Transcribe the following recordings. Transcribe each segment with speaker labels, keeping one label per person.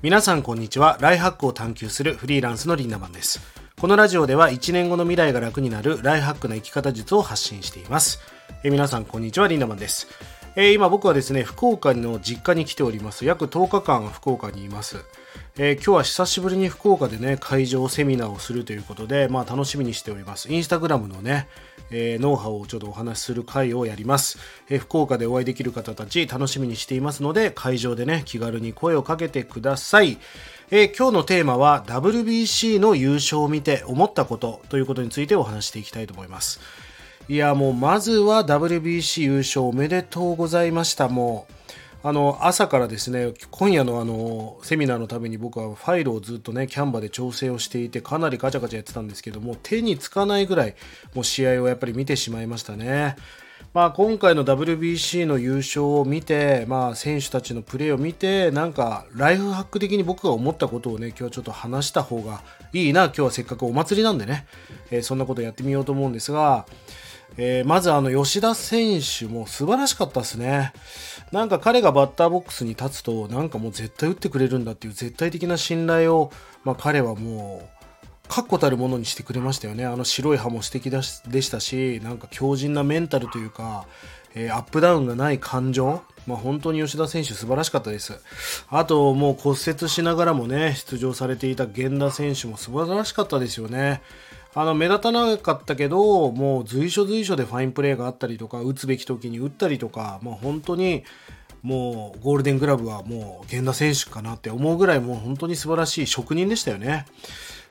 Speaker 1: 皆さんこんにちは。ライハックを探求するフリーランスのリンダマンです。このラジオでは1年後の未来が楽になるライハックな生き方術を発信しています。え皆さんこんにちは。リンダマンです。え今僕はですね福岡の実家に来ております。約10日間福岡にいます。えー、今日は久しぶりに福岡でね、会場セミナーをするということで、まあ楽しみにしております。インスタグラムのね、えー、ノウハウをちょっとお話しする会をやります、えー、福岡でお会いできる方たち楽しみにしていますので、会場でね、気軽に声をかけてください。えー、今日のテーマは WBC の優勝を見て思ったことということについてお話していきたいと思います。いや、もうまずは WBC 優勝おめでとうございました。もうあの朝からですね今夜のあのセミナーのために僕はファイルをずっとねキャンバで調整をしていてかなりガチャガチャやってたんですけども手につかないぐらいもう試合をやっぱり見てしまいましたね。まあ、今回の WBC の優勝を見て、まあ、選手たちのプレーを見てなんかライフハック的に僕が思ったことをね今日はちょっと話した方がいいな今日はせっかくお祭りなんでね、えー、そんなことやってみようと思うんですがえー、まずあの吉田選手も素晴らしかったですね。なんか彼がバッターボックスに立つと、なんかもう絶対打ってくれるんだっていう絶対的な信頼を、まあ、彼はもう、確固たるものにしてくれましたよね。あの白い歯も素敵でしたし、なんか強靭なメンタルというか、えー、アップダウンがない感情、まあ、本当に吉田選手素晴らしかったです。あともう骨折しながらもね、出場されていた源田選手も素晴らしかったですよね。あの目立たなかったけど、もう随所随所でファインプレーがあったりとか、打つべき時に打ったりとか、まあ、本当にもうゴールデングラブはもう源田選手かなって思うぐらいもう本当に素晴らしい職人でしたよね。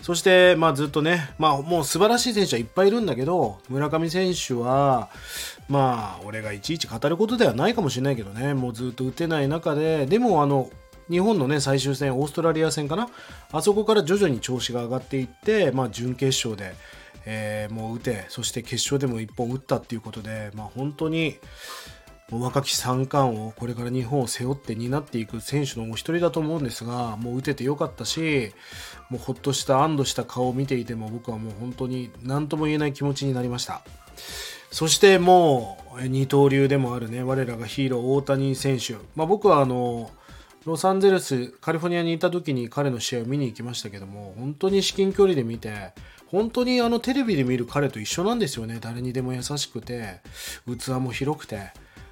Speaker 1: そして、まあずっとね、まあもう素晴らしい選手はいっぱいいるんだけど、村上選手は、まあ俺がいちいち語ることではないかもしれないけどね、もうずっと打てない中で、でもあの、日本のね、最終戦、オーストラリア戦かな？あそこから徐々に調子が上がっていって、まあ、準決勝で、えー、もう打て、そして決勝でも1本打ったっていうことで、まあ、本当に、若き三冠をこれから日本を背負って担っていく選手のお一人だと思うんですが、もう打ててよかったし、もうほっとした安堵した顔を見ていても僕はもう本当に何とも言えない気持ちになりました。そしてもう二刀流でもあるね、我らがヒーロー大谷選手。まあ僕はあの、ロサンゼルス、カリフォルニアにいた時に彼の試合を見に行きましたけども、本当に至近距離で見て、本当にあのテレビで見る彼と一緒なんですよね。誰にでも優しくて、器も広くて、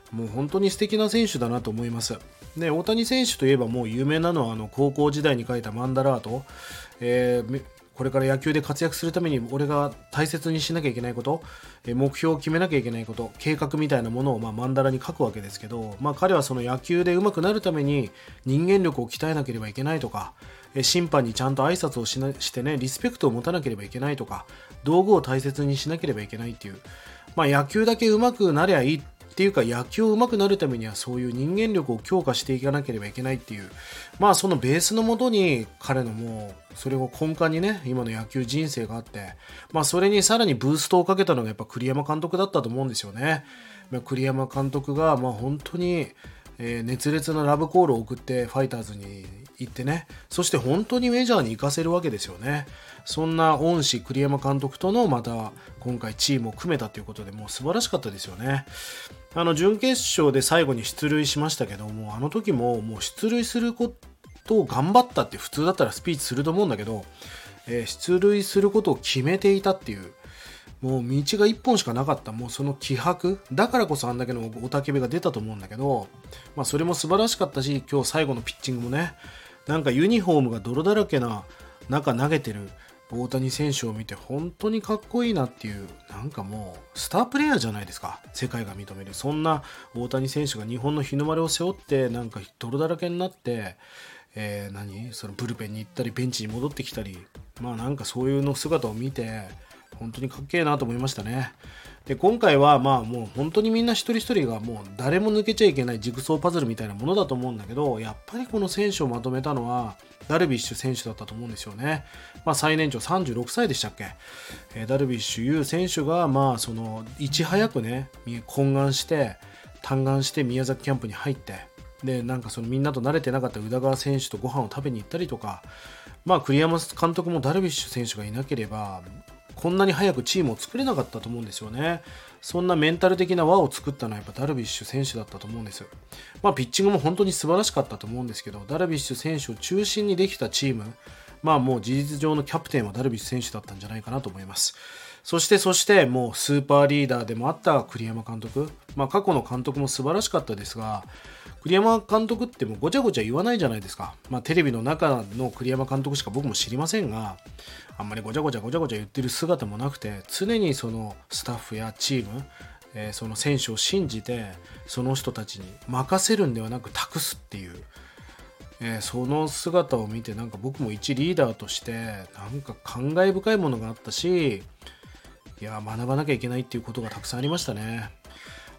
Speaker 1: もう本当に素敵な選手だなと思います。で、大谷選手といえばもう有名なのはあの高校時代に書いたマンダラート、えー、これから野球で活躍するために俺が大切にしなきゃいけないこと、目標を決めなきゃいけないこと、計画みたいなものをまあマンダラに書くわけですけど、まあ、彼はその野球で上手くなるために人間力を鍛えなければいけないとか、審判にちゃんと挨拶をしなしてね、リスペクトを持たなければいけないとか、道具を大切にしなければいけないっていう、まあ、野球だけ上手くなりゃいいっっていうか野球を上手くなるためにはそういう人間力を強化していかなければいけないっていう。まあそのベースのもとに彼のもうそれを根幹にね今の野球人生があってまあそれにさらにブーストをかけたのがやっぱ栗山監督だったと思うんですよね。まあ、栗山監督がまあ本当にえ、熱烈なラブコールを送ってファイターズに行ってね。そして本当にメジャーに行かせるわけですよね。そんな恩師栗山監督とのまた今回チームを組めたということでもう素晴らしかったですよね。あの準決勝で最後に出塁しましたけどもあの時ももう出塁することを頑張ったって普通だったらスピーチすると思うんだけど、えー、出塁することを決めていたっていうもう道が1本しかなかった。もうその気迫だからこそあんだけの雄たけびが出たと思うんだけど、まあ、それも素晴らしかったし今日最後のピッチングもねなんかユニフォームが泥だらけな中投げてる。大谷選手を見て本当にかっこいいなっていうなんかもうスタープレイヤーじゃないですか。世界が認めるそんな大谷選手が日本の日の丸を背負ってなんか泥だらけになって、えー、何？そのブルペンに行ったりベンチに戻ってきたり。まあなんかそういうの姿を見て本当にかっけえなと思いましたね。で今回はまあもう本当にみんな一人一人がもう誰も抜けちゃいけないジグソーパズルみたいなものだと思うんだけどやっぱりこの選手をまとめたのはダルビッシュ選手だったと思うんですよね。まあ、最年長36歳でしたっけ、えー、ダルビッシュ有選手がまあそのいち早くね懇願して嘆願して宮崎キャンプに入ってでなんかそのみんなと慣れてなかった宇田川選手とご飯を食べに行ったりとかまあ栗山監督もダルビッシュ選手がいなければこんなに早くチームを作れなかったと思うんですよね。そんなメンタル的な輪を作ったのはやっぱダルビッシュ選手だったと思うんです。まあ、ピッチングも本当に素晴らしかったと思うんですけど、ダルビッシュ選手を中心にできたチーム、まあもう事実上のキャプテンはダルビッシュ選手だったんじゃないかなと思います。そしてそしてもうスーパーリーダーでもあった栗山監督、まあ過去の監督も素晴らしかったですが、栗山監督ってもうごちゃごちゃ言わないじゃないですか。まあテレビの中の栗山監督しか僕も知りませんが、あんまりごちゃごちゃごちゃごちゃ言ってる姿もなくて、常にそのスタッフやチーム、え、その選手を信じて、その人たちに任せるんではなく託すっていう、え、その姿を見てなんか僕も一リーダーとしてなんか感慨深いものがあったしいや学ばなきゃいけないっていうことがたくさんありましたね。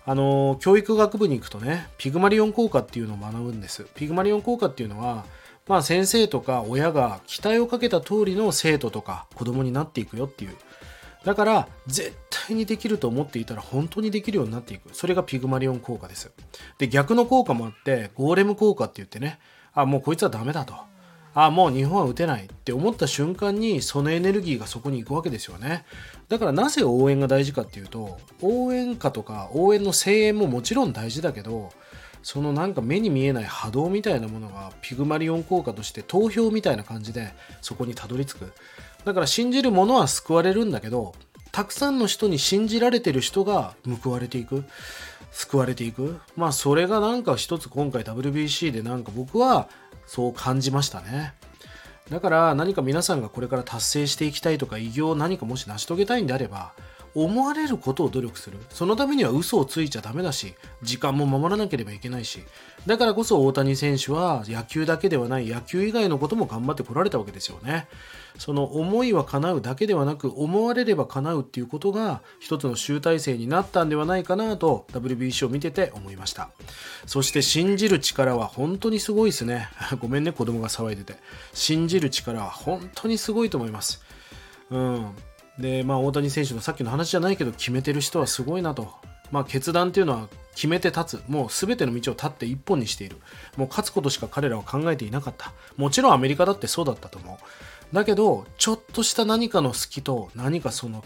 Speaker 1: あの教育学部に行くとねピグマリオン効果っていうのを学ぶんです。ピグマリオン効果っていうのはまあ先生とか親が期待をかけた通りの生徒とか子供になっていくよっていう。だから絶対にできると思っていたら本当にできるようになっていく。それがピグマリオン効果です。で逆の効果もあってゴーレム効果って言ってねあもうこいつはダメだと。あもう日本は打てないって思った瞬間にそのエネルギーがそこに行くわけですよね。だからなぜ応援が大事かっていうと応援歌とか応援の声援ももちろん大事だけどそのなんか目に見えない波動みたいなものがピグマリオン効果として投票みたいな感じでそこにたどり着く。だから信じる者は救われるんだけどたくさんの人に信じられてる人が報われていく。救われていく。まあそれがなんか一つ今回 WBC でなんか僕はそう感じましたね。だから何か皆さんがこれから達成していきたいとか偉業を何かもし成し遂げたいんであれば思われることを努力する。そのためには嘘をついちゃダメだし時間も守らなければいけないし。だからこそ大谷選手は野球だけではない野球以外のことも頑張ってこられたわけですよね。その思いは叶うだけではなく思われれば叶うっていうことが一つの集大成になったんではないかなと WBC を見てて思いました。そして信じる力は本当にすごいですね。ごめんね子供が騒いでて。信じる力は本当にすごいと思います。うん。で、まあ、大谷選手のさっきの話じゃないけど、決めてる人はすごいなと。まあ、決断っていうのは決めて立つ。もう全ての道を立って一本にしている。もう勝つことしか彼らは考えていなかった。もちろんアメリカだってそうだったと思う。だけど、ちょっとした何かの隙と何かその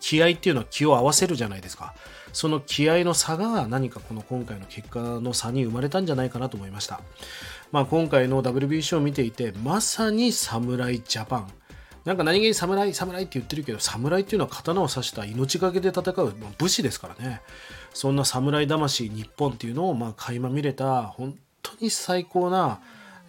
Speaker 1: 気合っていうのは気を合わせるじゃないですか。その気合の差が何かこの今回の結果の差に生まれたんじゃないかなと思いました。まあ、今回の WBC を見ていて、まさに侍ジャパン。なんか何気に侍、侍って言ってるけど、侍っていうのは刀を刺した命がけで戦う武士ですからね。そんな侍魂日本っていうのをまあ垣間見れた、本当に最高な、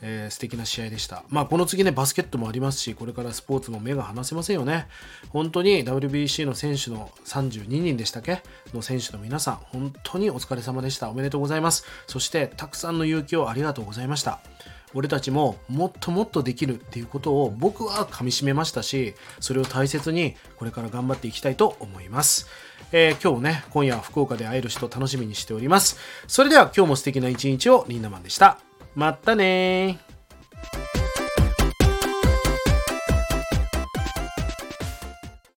Speaker 1: えー、素敵な試合でした。まあこの次ね、バスケットもありますし、これからスポーツも目が離せませんよね。本当に WBC の選手の32人でしたっけ？の選手の皆さん、本当にお疲れ様でした。おめでとうございます。そしてたくさんの勇気をありがとうございました。俺たちももっともっとできるっていうことを僕は噛み締めましたしそれを大切にこれから頑張っていきたいと思います、えー、今日ね今夜は福岡で会える人楽しみにしております。それでは今日も素敵な一日をリンダマンでした。またね